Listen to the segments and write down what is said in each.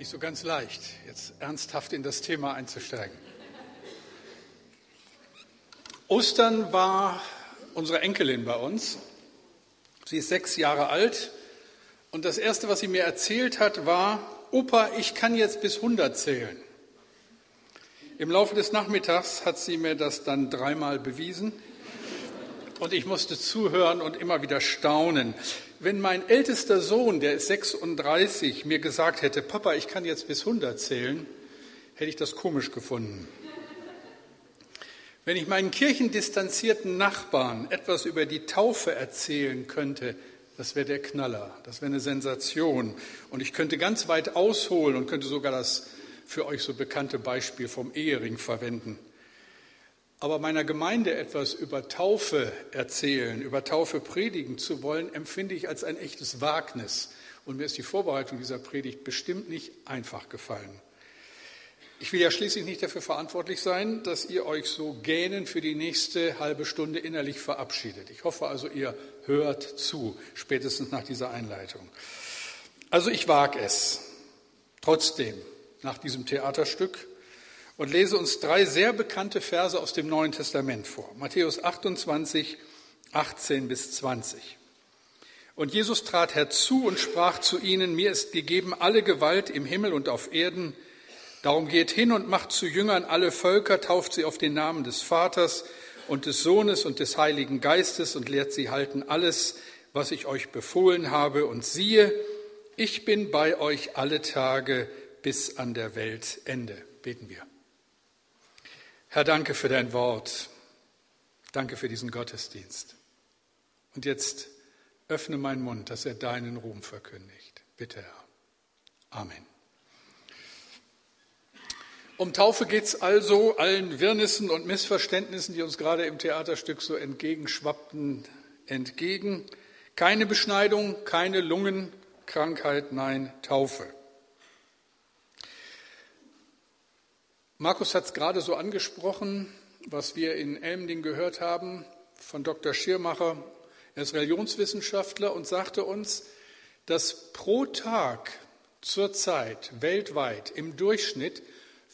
Nicht so ganz leicht, jetzt ernsthaft in das Thema einzusteigen. Ostern war unsere Enkelin bei uns. Sie ist sechs Jahre alt und das Erste, was sie mir erzählt hat, war, Opa, ich kann jetzt bis 100 zählen. Im Laufe des Nachmittags hat sie mir das dann dreimal bewiesen und ich musste zuhören und immer wieder staunen. Wenn mein ältester Sohn, der ist 36, mir gesagt hätte, Papa, ich kann jetzt bis 100 zählen, hätte ich das komisch gefunden. Wenn ich meinen kirchendistanzierten Nachbarn etwas über die Taufe erzählen könnte, das wäre der Knaller, das wäre eine Sensation. Und ich könnte ganz weit ausholen und könnte sogar das für euch so bekannte Beispiel vom Ehering verwenden. Aber meiner Gemeinde etwas über Taufe erzählen, über Taufe predigen zu wollen, empfinde ich als ein echtes Wagnis. Und mir ist die Vorbereitung dieser Predigt bestimmt nicht einfach gefallen. Ich will ja schließlich nicht dafür verantwortlich sein, dass ihr euch so gähnen für die nächste halbe Stunde innerlich verabschiedet. Ich hoffe also, ihr hört zu, spätestens nach dieser Einleitung. Also ich wage es trotzdem nach diesem Theaterstück und lese uns drei sehr bekannte Verse aus dem Neuen Testament vor. Matthäus 28, 18 bis 20. Und Jesus trat herzu und sprach zu ihnen, mir ist gegeben alle Gewalt im Himmel und auf Erden. Darum geht hin und macht zu Jüngern alle Völker, tauft sie auf den Namen des Vaters und des Sohnes und des Heiligen Geistes und lehrt sie halten alles, was ich euch befohlen habe. Und siehe, ich bin bei euch alle Tage bis an der Weltende. Beten wir. Herr, danke für dein Wort. Danke für diesen Gottesdienst. Und jetzt öffne meinen Mund, dass er deinen Ruhm verkündigt. Bitte, Herr. Amen. Um Taufe geht es also allen Wirrnissen und Missverständnissen, die uns gerade im Theaterstück so entgegenschwappten, entgegen. Keine Beschneidung, keine Lungenkrankheit, nein, Taufe. Markus hat es gerade so angesprochen, was wir in Elmding gehört haben von Dr. Schirmacher. Er ist Religionswissenschaftler und sagte uns, dass pro Tag zurzeit weltweit im Durchschnitt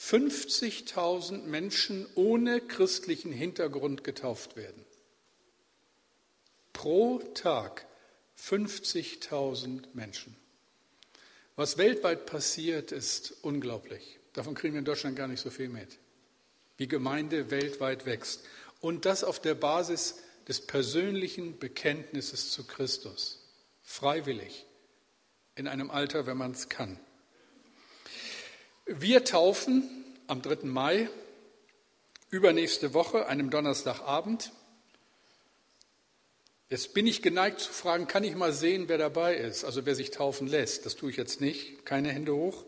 50.000 Menschen ohne christlichen Hintergrund getauft werden. Pro Tag 50.000 Menschen. Was weltweit passiert, ist unglaublich. Davon kriegen wir in Deutschland gar nicht so viel mit. Wie Gemeinde weltweit wächst. Und das auf der Basis des persönlichen Bekenntnisses zu Christus. Freiwillig. In einem Alter, wenn man es kann. Wir taufen am 3. Mai, übernächste Woche, einem Donnerstagabend. Jetzt bin ich geneigt zu fragen, kann ich mal sehen, wer dabei ist, also wer sich taufen lässt. Das tue ich jetzt nicht, keine Hände hoch.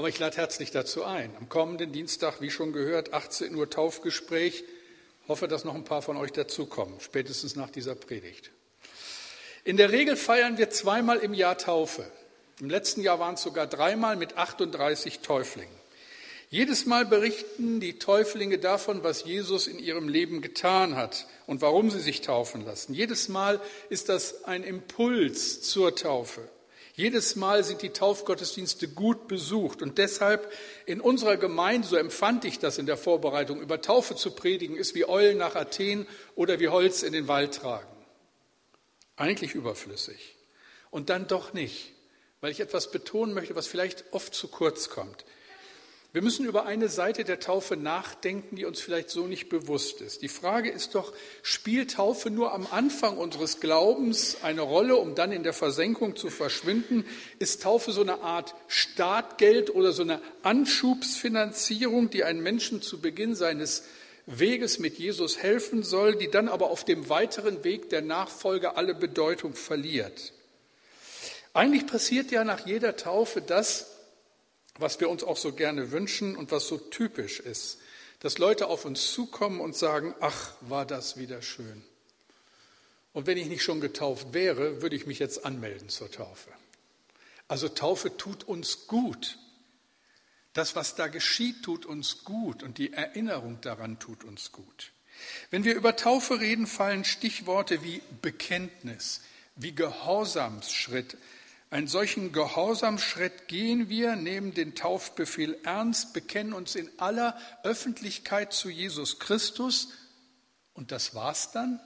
Aber ich lade herzlich dazu ein. Am kommenden Dienstag, wie schon gehört, 18 Uhr Taufgespräch. Hoffe, dass noch ein paar von euch dazukommen, spätestens nach dieser Predigt. In der Regel feiern wir zweimal im Jahr Taufe. Im letzten Jahr waren es sogar dreimal mit 38 Täuflingen. Jedes Mal berichten die Täuflinge davon, was Jesus in ihrem Leben getan hat und warum sie sich taufen lassen. Jedes Mal ist das ein Impuls zur Taufe. Jedes Mal sind die Taufgottesdienste gut besucht und deshalb in unserer Gemeinde, so empfand ich das in der Vorbereitung, über Taufe zu predigen, ist wie Eulen nach Athen oder wie Holz in den Wald tragen. Eigentlich überflüssig. Und dann doch nicht, weil ich etwas betonen möchte, was vielleicht oft zu kurz kommt. Wir müssen über eine Seite der Taufe nachdenken, die uns vielleicht so nicht bewusst ist. Die Frage ist doch, spielt Taufe nur am Anfang unseres Glaubens eine Rolle, um dann in der Versenkung zu verschwinden? Ist Taufe so eine Art Startgeld oder so eine Anschubsfinanzierung, die einen Menschen zu Beginn seines Weges mit Jesus helfen soll, die dann aber auf dem weiteren Weg der Nachfolge alle Bedeutung verliert? Eigentlich passiert ja nach jeder Taufe das, was wir uns auch so gerne wünschen und was so typisch ist, dass Leute auf uns zukommen und sagen, ach, war das wieder schön. Und wenn ich nicht schon getauft wäre, würde ich mich jetzt anmelden zur Taufe. Also Taufe tut uns gut. Das, was da geschieht, tut uns gut und die Erinnerung daran tut uns gut. Wenn wir über Taufe reden, fallen Stichworte wie Bekenntnis, wie Gehorsamsschritt, Einen solchen Gehorsamschritt gehen wir, nehmen den Taufbefehl ernst, bekennen uns in aller Öffentlichkeit zu Jesus Christus und das war's dann?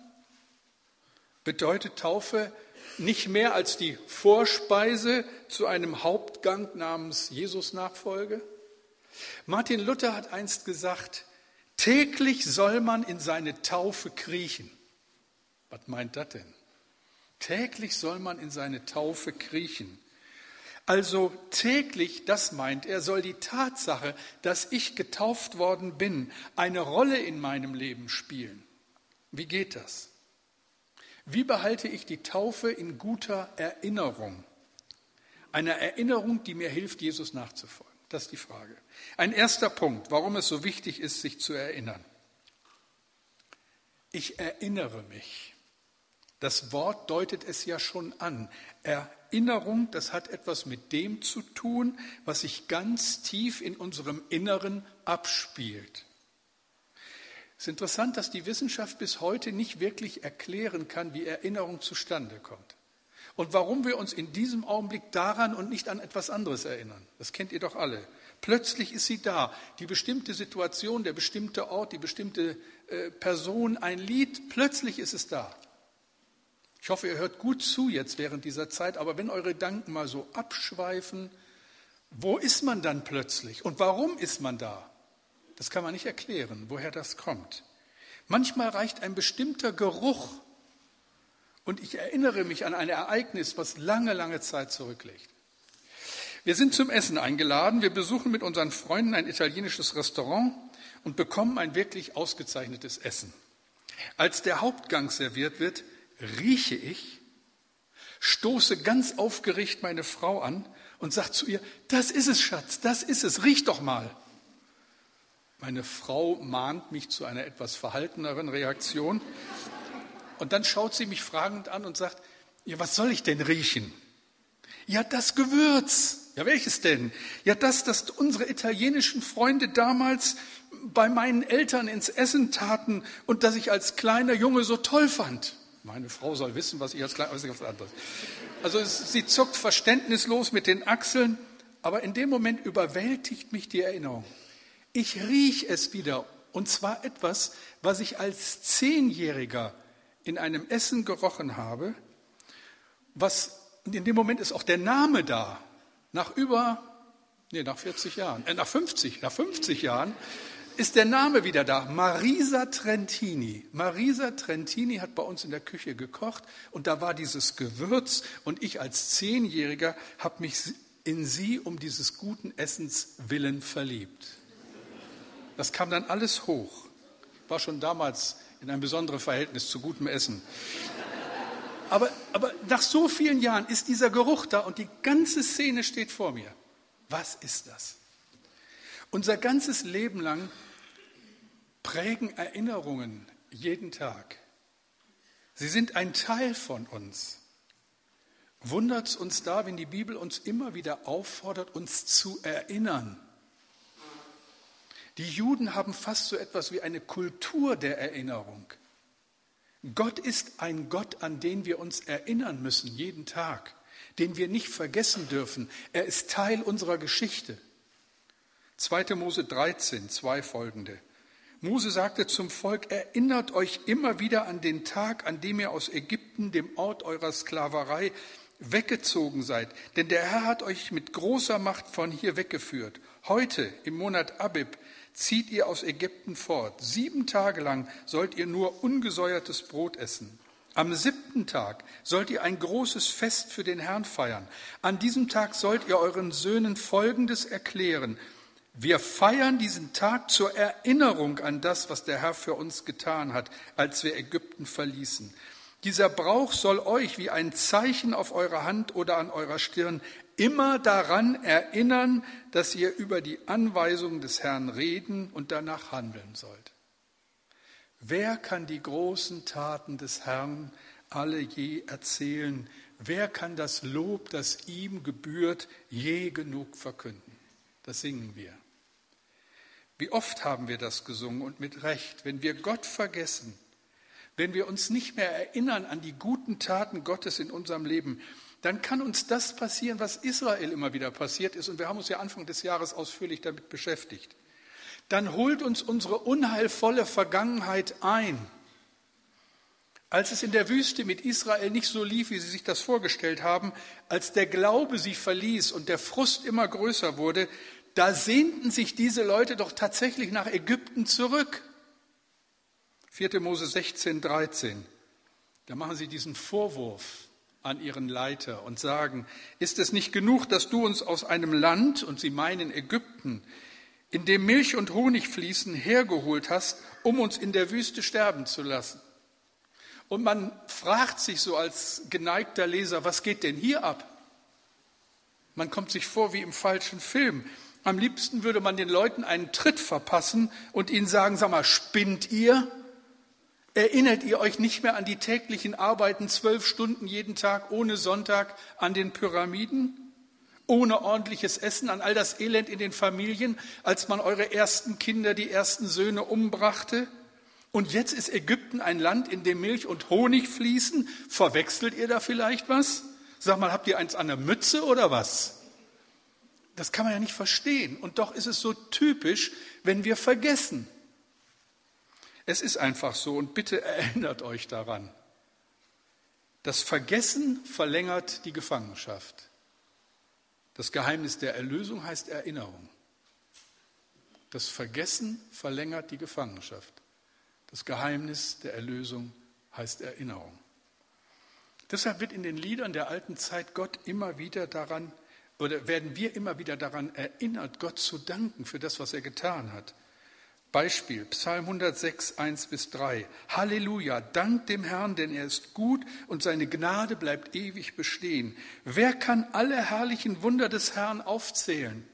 Bedeutet Taufe nicht mehr als die Vorspeise zu einem Hauptgang namens Jesus-Nachfolge? Martin Luther hat einst gesagt, täglich soll man in seine Taufe kriechen. Was meint das denn? Täglich soll man in seine Taufe kriechen. Also täglich, das meint er, soll die Tatsache, dass ich getauft worden bin, eine Rolle in meinem Leben spielen. Wie geht das? Wie behalte ich die Taufe in guter Erinnerung? Eine Erinnerung, die mir hilft, Jesus nachzufolgen. Das ist die Frage. Ein erster Punkt, warum es so wichtig ist, sich zu erinnern. Ich erinnere mich. Das Wort deutet es ja schon an. Erinnerung, das hat etwas mit dem zu tun, was sich ganz tief in unserem Inneren abspielt. Es ist interessant, dass die Wissenschaft bis heute nicht wirklich erklären kann, wie Erinnerung zustande kommt. Und warum wir uns in diesem Augenblick daran und nicht an etwas anderes erinnern. Das kennt ihr doch alle. Plötzlich ist sie da. Die bestimmte Situation, der bestimmte Ort, die bestimmte äh, Person, ein Lied, plötzlich ist es da. Ich hoffe, ihr hört gut zu jetzt während dieser Zeit, aber wenn eure Gedanken mal so abschweifen, wo ist man dann plötzlich und warum ist man da? Das kann man nicht erklären, woher das kommt. Manchmal reicht ein bestimmter Geruch und ich erinnere mich an ein Ereignis, was lange, lange Zeit zurückliegt. Wir sind zum Essen eingeladen. Wir besuchen mit unseren Freunden ein italienisches Restaurant und bekommen ein wirklich ausgezeichnetes Essen. Als der Hauptgang serviert wird, rieche ich, stoße ganz aufgeregt meine Frau an und sage zu ihr, das ist es, Schatz, das ist es, riech doch mal. Meine Frau mahnt mich zu einer etwas verhalteneren Reaktion und dann schaut sie mich fragend an und sagt, ja, was soll ich denn riechen? Ja, das Gewürz. Ja, welches denn? Ja, das, das unsere italienischen Freunde damals bei meinen Eltern ins Essen taten und das ich als kleiner Junge so toll fand. Meine Frau soll wissen, was ich als kleiner, was anderes. Also sie zuckt verständnislos mit den Achseln, aber in dem Moment überwältigt mich die Erinnerung. Ich riech es wieder, und zwar etwas, was ich als Zehnjähriger in einem Essen gerochen habe, was, in dem Moment ist auch der Name da, nach über, nee, nach 40 Jahren, äh, nach 50, nach 50 Jahren, ist der Name wieder da. Marisa Trentini. Marisa Trentini hat bei uns in der Küche gekocht und da war dieses Gewürz und ich als Zehnjähriger habe mich in sie um dieses guten Essens willen verliebt. Das kam dann alles hoch. War schon damals in einem besonderen Verhältnis zu gutem Essen. Aber, aber nach so vielen Jahren ist dieser Geruch da und die ganze Szene steht vor mir. Was ist das? Unser ganzes Leben lang prägen Erinnerungen jeden Tag. Sie sind ein Teil von uns. Wundert es uns da, wenn die Bibel uns immer wieder auffordert, uns zu erinnern. Die Juden haben fast so etwas wie eine Kultur der Erinnerung. Gott ist ein Gott, an den wir uns erinnern müssen, jeden Tag, den wir nicht vergessen dürfen. Er ist Teil unserer Geschichte. 2. Mose 13, zwei folgende. Mose sagte zum Volk, erinnert euch immer wieder an den Tag, an dem ihr aus Ägypten, dem Ort eurer Sklaverei, weggezogen seid. Denn der Herr hat euch mit großer Macht von hier weggeführt. Heute, im Monat Abib, zieht ihr aus Ägypten fort. Sieben Tage lang sollt ihr nur ungesäuertes Brot essen. Am siebten Tag sollt ihr ein großes Fest für den Herrn feiern. An diesem Tag sollt ihr euren Söhnen Folgendes erklären. Wir feiern diesen Tag zur Erinnerung an das, was der Herr für uns getan hat, als wir Ägypten verließen. Dieser Brauch soll euch wie ein Zeichen auf eurer Hand oder an eurer Stirn immer daran erinnern, dass ihr über die Anweisungen des Herrn reden und danach handeln sollt. Wer kann die großen Taten des Herrn alle je erzählen? Wer kann das Lob, das ihm gebührt, je genug verkünden? Das singen wir. Wie oft haben wir das gesungen und mit Recht, wenn wir Gott vergessen, wenn wir uns nicht mehr erinnern an die guten Taten Gottes in unserem Leben, dann kann uns das passieren, was Israel immer wieder passiert ist. Und wir haben uns ja Anfang des Jahres ausführlich damit beschäftigt. Dann holt uns unsere unheilvolle Vergangenheit ein. Als es in der Wüste mit Israel nicht so lief, wie sie sich das vorgestellt haben, als der Glaube sie verließ und der Frust immer größer wurde, da sehnten sich diese Leute doch tatsächlich nach Ägypten zurück. 4. Mose 16, 13. Da machen sie diesen Vorwurf an ihren Leiter und sagen, ist es nicht genug, dass du uns aus einem Land, und sie meinen Ägypten, in dem Milch und Honig fließen, hergeholt hast, um uns in der Wüste sterben zu lassen? Und man fragt sich so als geneigter Leser, was geht denn hier ab? Man kommt sich vor wie im falschen Film. Am liebsten würde man den Leuten einen Tritt verpassen und ihnen sagen, sag mal, spinnt ihr? Erinnert ihr euch nicht mehr an die täglichen Arbeiten, zwölf Stunden jeden Tag ohne Sonntag an den Pyramiden? Ohne ordentliches Essen, an all das Elend in den Familien, als man eure ersten Kinder, die ersten Söhne umbrachte? Und jetzt ist Ägypten ein Land, in dem Milch und Honig fließen. Verwechselt ihr da vielleicht was? Sag mal, habt ihr eins an der Mütze oder was? Das kann man ja nicht verstehen. Und doch ist es so typisch, wenn wir vergessen. Es ist einfach so und bitte erinnert euch daran. Das Vergessen verlängert die Gefangenschaft. Das Geheimnis der Erlösung heißt Erinnerung. Das Vergessen verlängert die Gefangenschaft. Das Geheimnis der Erlösung heißt Erinnerung. Deshalb wird in den Liedern der alten Zeit Gott immer wieder daran, oder werden wir immer wieder daran erinnert, Gott zu danken für das, was er getan hat. Beispiel, Psalm 106, 1 bis 3. Halleluja, dank dem Herrn, denn er ist gut und seine Gnade bleibt ewig bestehen. Wer kann alle herrlichen Wunder des Herrn aufzählen?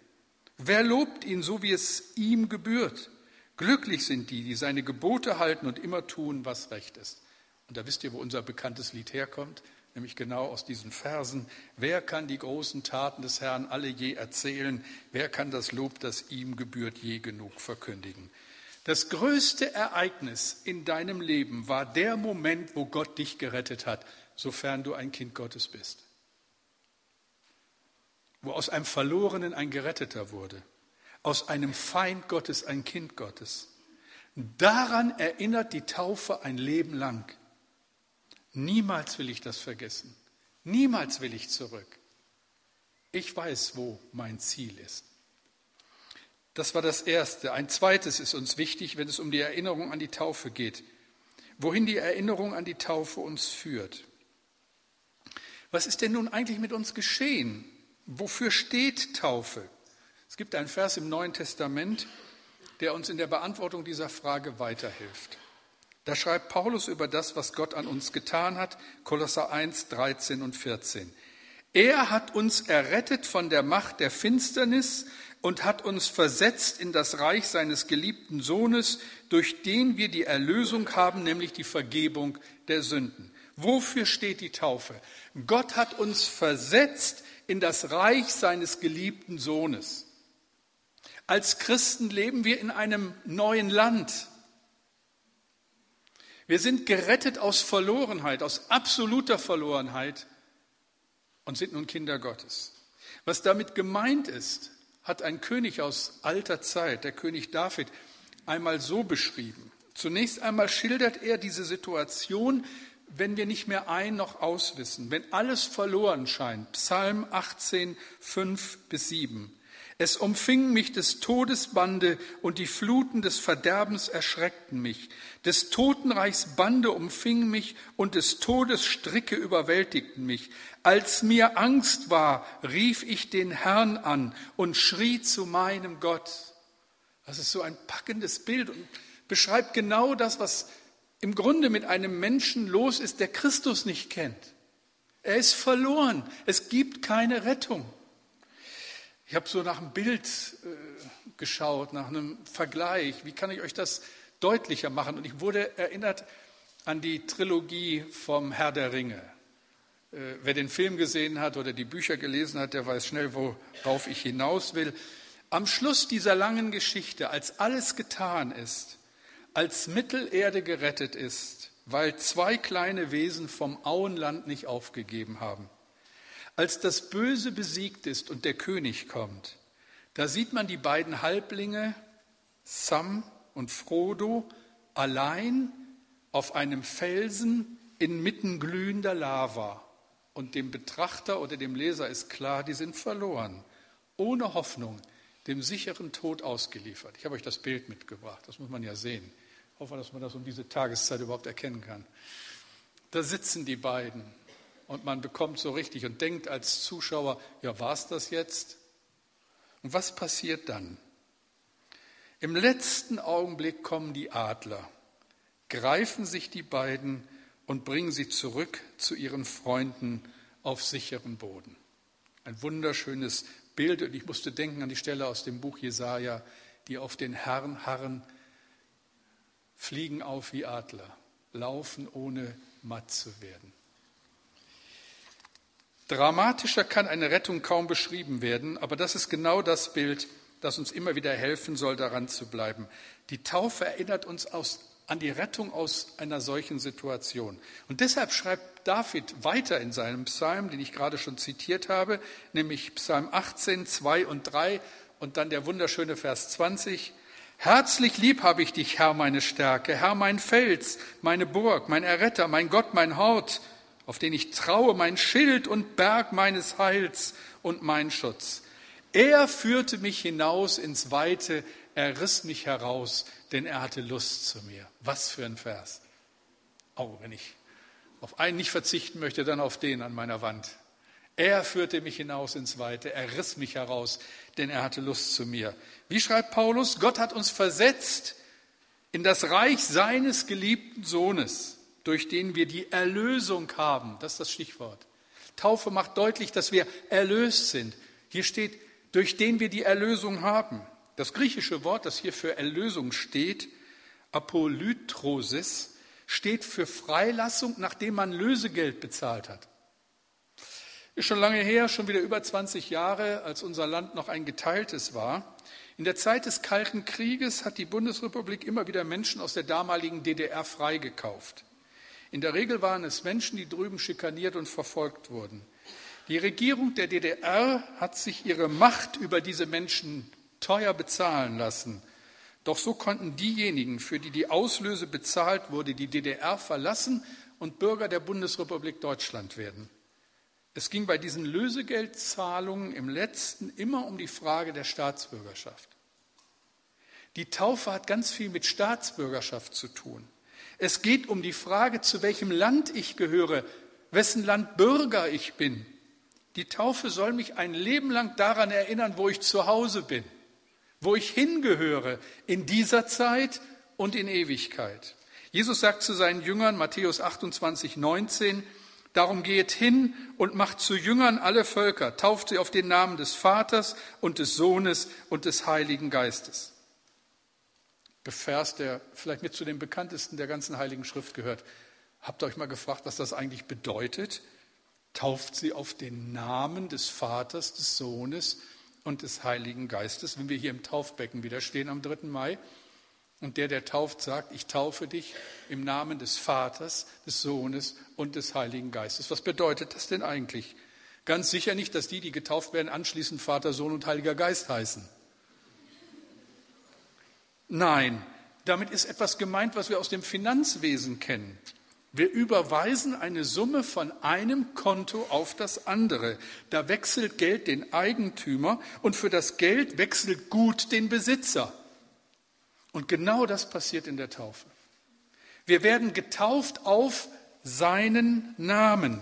Wer lobt ihn so, wie es ihm gebührt? Glücklich sind die, die seine Gebote halten und immer tun, was recht ist. Und da wisst ihr, wo unser bekanntes Lied herkommt, nämlich genau aus diesen Versen. Wer kann die großen Taten des Herrn alle je erzählen? Wer kann das Lob, das ihm gebührt, je genug verkündigen? Das größte Ereignis in deinem Leben war der Moment, wo Gott dich gerettet hat, sofern du ein Kind Gottes bist. Wo aus einem Verlorenen ein Geretteter wurde, aus einem Feind Gottes ein Kind Gottes. Daran erinnert die Taufe ein Leben lang. Niemals will ich das vergessen. Niemals will ich zurück. Ich weiß, wo mein Ziel ist. Das war das Erste. Ein zweites ist uns wichtig, wenn es um die Erinnerung an die Taufe geht. Wohin die Erinnerung an die Taufe uns führt. Was ist denn nun eigentlich mit uns geschehen? Wofür steht Taufe? Es gibt einen Vers im Neuen Testament, der uns in der Beantwortung dieser Frage weiterhilft. Da schreibt Paulus über das, was Gott an uns getan hat, Kolosser 1, 13 und 14. Er hat uns errettet von der Macht der Finsternis und hat uns versetzt in das Reich seines geliebten Sohnes, durch den wir die Erlösung haben, nämlich die Vergebung der Sünden. Wofür steht die Taufe? Gott hat uns versetzt in das Reich seines geliebten Sohnes. Als Christen leben wir in einem neuen Land. Wir sind gerettet aus Verlorenheit, aus absoluter Verlorenheit und sind nun Kinder Gottes. Was damit gemeint ist, hat ein König aus alter Zeit, der König David, einmal so beschrieben. Zunächst einmal schildert er diese Situation, wenn wir nicht mehr ein noch auswissen, wenn alles verloren scheint. Psalm 18, 5 bis 7. Es umfing mich des Todes Bande und die Fluten des Verderbens erschreckten mich. Des Totenreichs Bande umfing mich und des Todes Stricke überwältigten mich. Als mir Angst war, rief ich den Herrn an und schrie zu meinem Gott. Das ist so ein packendes Bild und beschreibt genau das, was im Grunde mit einem Menschen los ist, der Christus nicht kennt. Er ist verloren. Es gibt keine Rettung. Ich habe so nach einem Bild äh, geschaut, nach einem Vergleich. Wie kann ich euch das deutlicher machen? Und ich wurde erinnert an die Trilogie vom Herr der Ringe. Äh, wer den Film gesehen hat oder die Bücher gelesen hat, der weiß schnell, worauf ich hinaus will. Am Schluss dieser langen Geschichte, als alles getan ist, als Mittelerde gerettet ist, weil zwei kleine Wesen vom Auenland nicht aufgegeben haben, als das Böse besiegt ist und der König kommt, da sieht man die beiden Halblinge, Sam und Frodo, allein auf einem Felsen inmitten glühender Lava. Und dem Betrachter oder dem Leser ist klar, die sind verloren, ohne Hoffnung, dem sicheren Tod ausgeliefert. Ich habe euch das Bild mitgebracht, das muss man ja sehen. Ich hoffe, dass man das um diese Tageszeit überhaupt erkennen kann. Da sitzen die beiden und man bekommt so richtig und denkt als Zuschauer, ja, war es das jetzt? Und was passiert dann? Im letzten Augenblick kommen die Adler, greifen sich die beiden und bringen sie zurück zu ihren Freunden auf sicherem Boden. Ein wunderschönes Bild und ich musste denken an die Stelle aus dem Buch Jesaja, die auf den Herrn harren, fliegen auf wie Adler, laufen ohne matt zu werden. Dramatischer kann eine Rettung kaum beschrieben werden, aber das ist genau das Bild, das uns immer wieder helfen soll, daran zu bleiben. Die Taufe erinnert uns aus, an die Rettung aus einer solchen Situation. Und deshalb schreibt David weiter in seinem Psalm, den ich gerade schon zitiert habe, nämlich Psalm 18, 2 und 3 und dann der wunderschöne Vers 20. Herzlich lieb habe ich dich, Herr, meine Stärke, Herr, mein Fels, meine Burg, mein Erretter, mein Gott, mein Hort auf den ich traue, mein Schild und Berg meines Heils und mein Schutz. Er führte mich hinaus ins Weite, er riss mich heraus, denn er hatte Lust zu mir. Was für ein Vers. Oh, wenn ich auf einen nicht verzichten möchte, dann auf den an meiner Wand. Er führte mich hinaus ins Weite, er riss mich heraus, denn er hatte Lust zu mir. Wie schreibt Paulus? Gott hat uns versetzt in das Reich seines geliebten Sohnes durch den wir die Erlösung haben. Das ist das Stichwort. Taufe macht deutlich, dass wir erlöst sind. Hier steht, durch den wir die Erlösung haben. Das griechische Wort, das hier für Erlösung steht, Apolytrosis, steht für Freilassung, nachdem man Lösegeld bezahlt hat. Ist schon lange her, schon wieder über 20 Jahre, als unser Land noch ein geteiltes war. In der Zeit des Kalten Krieges hat die Bundesrepublik immer wieder Menschen aus der damaligen DDR freigekauft. In der Regel waren es Menschen, die drüben schikaniert und verfolgt wurden. Die Regierung der DDR hat sich ihre Macht über diese Menschen teuer bezahlen lassen. Doch so konnten diejenigen, für die die Auslöse bezahlt wurde, die DDR verlassen und Bürger der Bundesrepublik Deutschland werden. Es ging bei diesen Lösegeldzahlungen im letzten immer um die Frage der Staatsbürgerschaft. Die Taufe hat ganz viel mit Staatsbürgerschaft zu tun. Es geht um die Frage, zu welchem Land ich gehöre, wessen Land Bürger ich bin. Die Taufe soll mich ein Leben lang daran erinnern, wo ich zu Hause bin, wo ich hingehöre in dieser Zeit und in Ewigkeit. Jesus sagt zu seinen Jüngern, Matthäus 28, 19, Darum geht hin und macht zu Jüngern alle Völker, tauft sie auf den Namen des Vaters und des Sohnes und des Heiligen Geistes. Vers, der vielleicht mit zu den bekanntesten der ganzen Heiligen Schrift gehört. Habt ihr euch mal gefragt, was das eigentlich bedeutet? Tauft sie auf den Namen des Vaters, des Sohnes und des Heiligen Geistes, wenn wir hier im Taufbecken wieder stehen am 3. Mai. Und der, der tauft, sagt, ich taufe dich im Namen des Vaters, des Sohnes und des Heiligen Geistes. Was bedeutet das denn eigentlich? Ganz sicher nicht, dass die, die getauft werden, anschließend Vater, Sohn und Heiliger Geist heißen. Nein, damit ist etwas gemeint, was wir aus dem Finanzwesen kennen. Wir überweisen eine Summe von einem Konto auf das andere. Da wechselt Geld den Eigentümer und für das Geld wechselt Gut den Besitzer. Und genau das passiert in der Taufe. Wir werden getauft auf seinen Namen.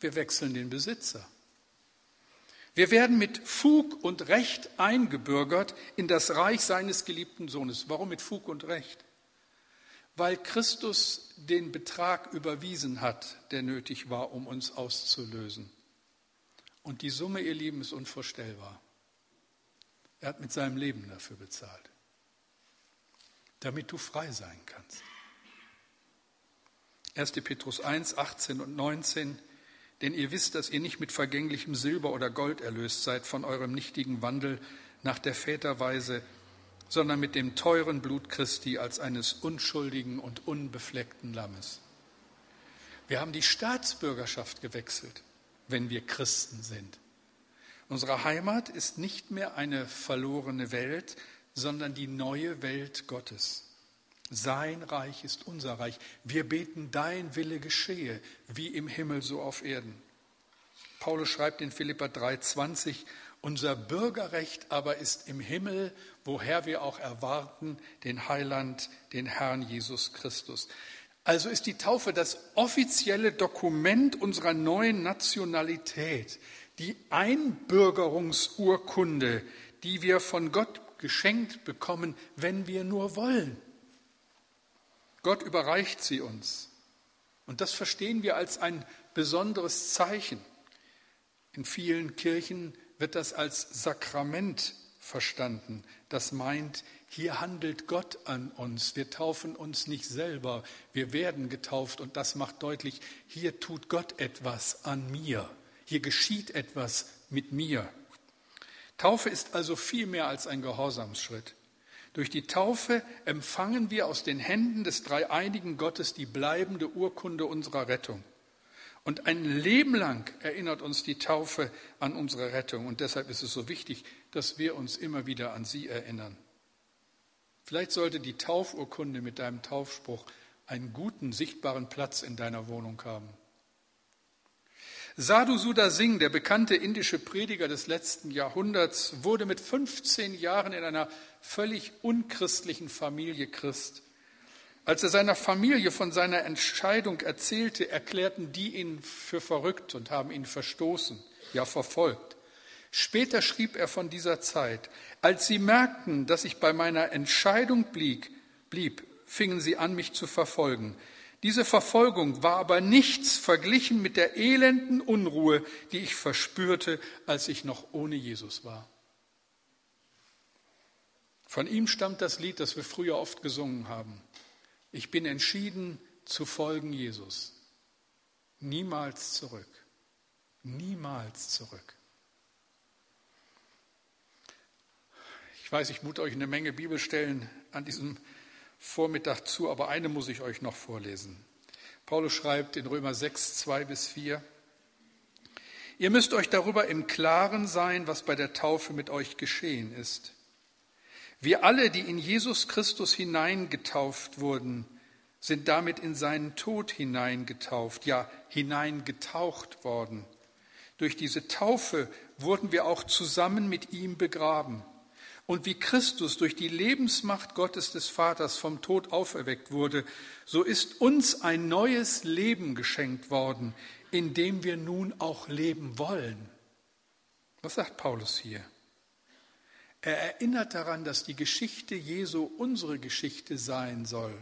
Wir wechseln den Besitzer. Wir werden mit Fug und Recht eingebürgert in das Reich seines geliebten Sohnes. Warum mit Fug und Recht? Weil Christus den Betrag überwiesen hat, der nötig war, um uns auszulösen. Und die Summe, ihr Lieben, ist unvorstellbar. Er hat mit seinem Leben dafür bezahlt, damit du frei sein kannst. 1. Petrus 1, 18 und 19. Denn ihr wisst, dass ihr nicht mit vergänglichem Silber oder Gold erlöst seid von eurem nichtigen Wandel nach der Väterweise, sondern mit dem teuren Blut Christi als eines unschuldigen und unbefleckten Lammes. Wir haben die Staatsbürgerschaft gewechselt. wenn wir Christen sind. Unsere Heimat ist nicht mehr eine verlorene Welt, sondern die neue Welt Gottes. Sein Reich ist unser Reich. Wir beten, dein Wille geschehe, wie im Himmel so auf Erden. Paulus schreibt in Philippa 3,20, unser Bürgerrecht aber ist im Himmel, woher wir auch erwarten den Heiland, den Herrn Jesus Christus. Also ist die Taufe das offizielle Dokument unserer neuen Nationalität, die Einbürgerungsurkunde, die wir von Gott geschenkt bekommen, wenn wir nur wollen. Gott überreicht sie uns. Und das verstehen wir als ein besonderes Zeichen. In vielen Kirchen wird das als Sakrament verstanden. Das meint, hier handelt Gott an uns. Wir taufen uns nicht selber. Wir werden getauft und das macht deutlich, hier tut Gott etwas an mir. Hier geschieht etwas mit mir. Taufe ist also viel mehr als ein Gehorsamsschritt. Durch die Taufe empfangen wir aus den Händen des dreieinigen Gottes die bleibende Urkunde unserer Rettung. Und ein Leben lang erinnert uns die Taufe an unsere Rettung. Und deshalb ist es so wichtig, dass wir uns immer wieder an sie erinnern. Vielleicht sollte die Taufurkunde mit deinem Taufspruch einen guten, sichtbaren Platz in deiner Wohnung haben. Sadhu Sudha Singh, der bekannte indische Prediger des letzten Jahrhunderts, wurde mit 15 Jahren in einer völlig unchristlichen Familie Christ. Als er seiner Familie von seiner Entscheidung erzählte, erklärten die ihn für verrückt und haben ihn verstoßen, ja verfolgt. Später schrieb er von dieser Zeit, als sie merkten, dass ich bei meiner Entscheidung blieb, blieb fingen sie an, mich zu verfolgen. Diese Verfolgung war aber nichts verglichen mit der elenden Unruhe, die ich verspürte, als ich noch ohne Jesus war. Von ihm stammt das Lied, das wir früher oft gesungen haben. Ich bin entschieden zu folgen Jesus. Niemals zurück. Niemals zurück. Ich weiß, ich mute euch eine Menge Bibelstellen an diesem Vormittag zu, aber eine muss ich euch noch vorlesen. Paulus schreibt in Römer 6, 2 bis 4, Ihr müsst euch darüber im Klaren sein, was bei der Taufe mit euch geschehen ist. Wir alle, die in Jesus Christus hineingetauft wurden, sind damit in seinen Tod hineingetauft, ja hineingetaucht worden. Durch diese Taufe wurden wir auch zusammen mit ihm begraben und wie Christus durch die Lebensmacht Gottes des Vaters vom Tod auferweckt wurde, so ist uns ein neues Leben geschenkt worden, in dem wir nun auch leben wollen. Was sagt Paulus hier? Er erinnert daran, dass die Geschichte Jesu unsere Geschichte sein soll.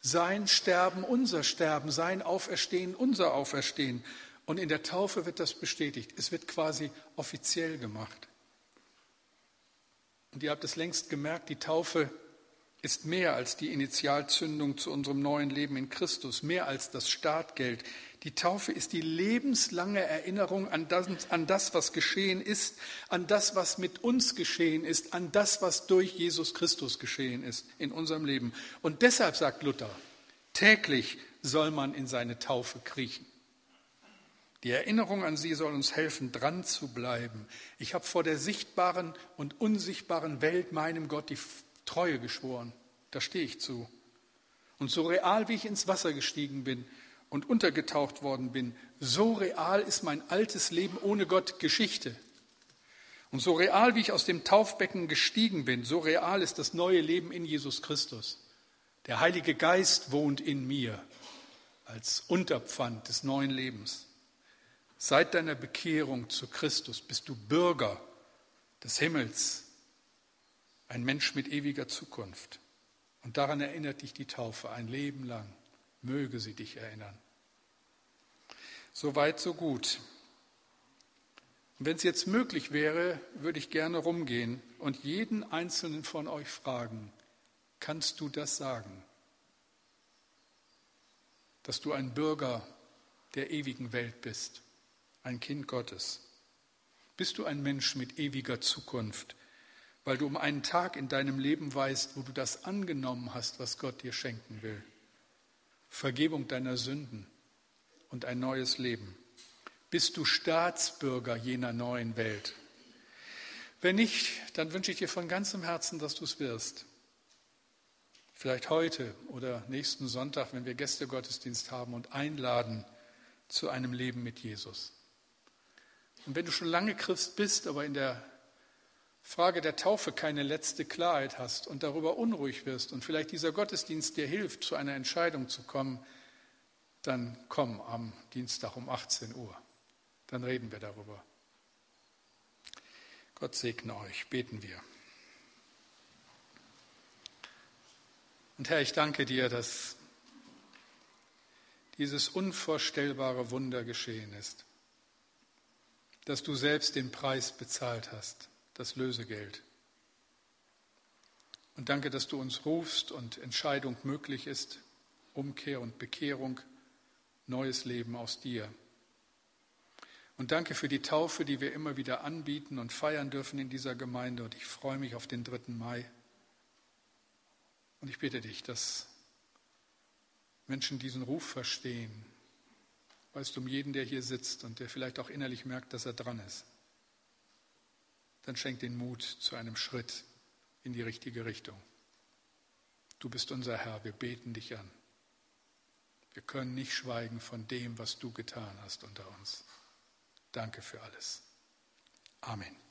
Sein Sterben unser Sterben, sein Auferstehen unser Auferstehen. Und in der Taufe wird das bestätigt. Es wird quasi offiziell gemacht. Und ihr habt es längst gemerkt, die Taufe ist mehr als die Initialzündung zu unserem neuen Leben in Christus, mehr als das Startgeld. Die Taufe ist die lebenslange Erinnerung an das, an das, was geschehen ist, an das, was mit uns geschehen ist, an das, was durch Jesus Christus geschehen ist in unserem Leben. Und deshalb sagt Luther, täglich soll man in seine Taufe kriechen. Die Erinnerung an sie soll uns helfen, dran zu bleiben. Ich habe vor der sichtbaren und unsichtbaren Welt meinem Gott die Treue geschworen. Da stehe ich zu. Und so real, wie ich ins Wasser gestiegen bin und untergetaucht worden bin, so real ist mein altes Leben ohne Gott Geschichte. Und so real, wie ich aus dem Taufbecken gestiegen bin, so real ist das neue Leben in Jesus Christus. Der Heilige Geist wohnt in mir als Unterpfand des neuen Lebens. Seit deiner Bekehrung zu Christus bist du Bürger des Himmels, ein Mensch mit ewiger Zukunft. Und daran erinnert dich die Taufe ein Leben lang. Möge sie dich erinnern. So weit, so gut. Wenn es jetzt möglich wäre, würde ich gerne rumgehen und jeden einzelnen von euch fragen, kannst du das sagen? Dass du ein Bürger der ewigen Welt bist ein Kind Gottes? Bist du ein Mensch mit ewiger Zukunft, weil du um einen Tag in deinem Leben weißt, wo du das angenommen hast, was Gott dir schenken will? Vergebung deiner Sünden und ein neues Leben. Bist du Staatsbürger jener neuen Welt? Wenn nicht, dann wünsche ich dir von ganzem Herzen, dass du es wirst. Vielleicht heute oder nächsten Sonntag, wenn wir Gästegottesdienst haben und einladen zu einem Leben mit Jesus. Und wenn du schon lange Christ bist, aber in der Frage der Taufe keine letzte Klarheit hast und darüber unruhig wirst und vielleicht dieser Gottesdienst dir hilft, zu einer Entscheidung zu kommen, dann komm am Dienstag um 18 Uhr. Dann reden wir darüber. Gott segne euch, beten wir. Und Herr, ich danke dir, dass dieses unvorstellbare Wunder geschehen ist, dass du selbst den Preis bezahlt hast, das Lösegeld. Und danke, dass du uns rufst und Entscheidung möglich ist, Umkehr und Bekehrung, neues Leben aus dir. Und danke für die Taufe, die wir immer wieder anbieten und feiern dürfen in dieser Gemeinde. Und ich freue mich auf den 3. Mai. Und ich bitte dich, dass Menschen diesen Ruf verstehen. Weißt du, um jeden, der hier sitzt und der vielleicht auch innerlich merkt, dass er dran ist, dann schenk den Mut zu einem Schritt in die richtige Richtung. Du bist unser Herr, wir beten dich an. Wir können nicht schweigen von dem, was du getan hast unter uns. Danke für alles. Amen.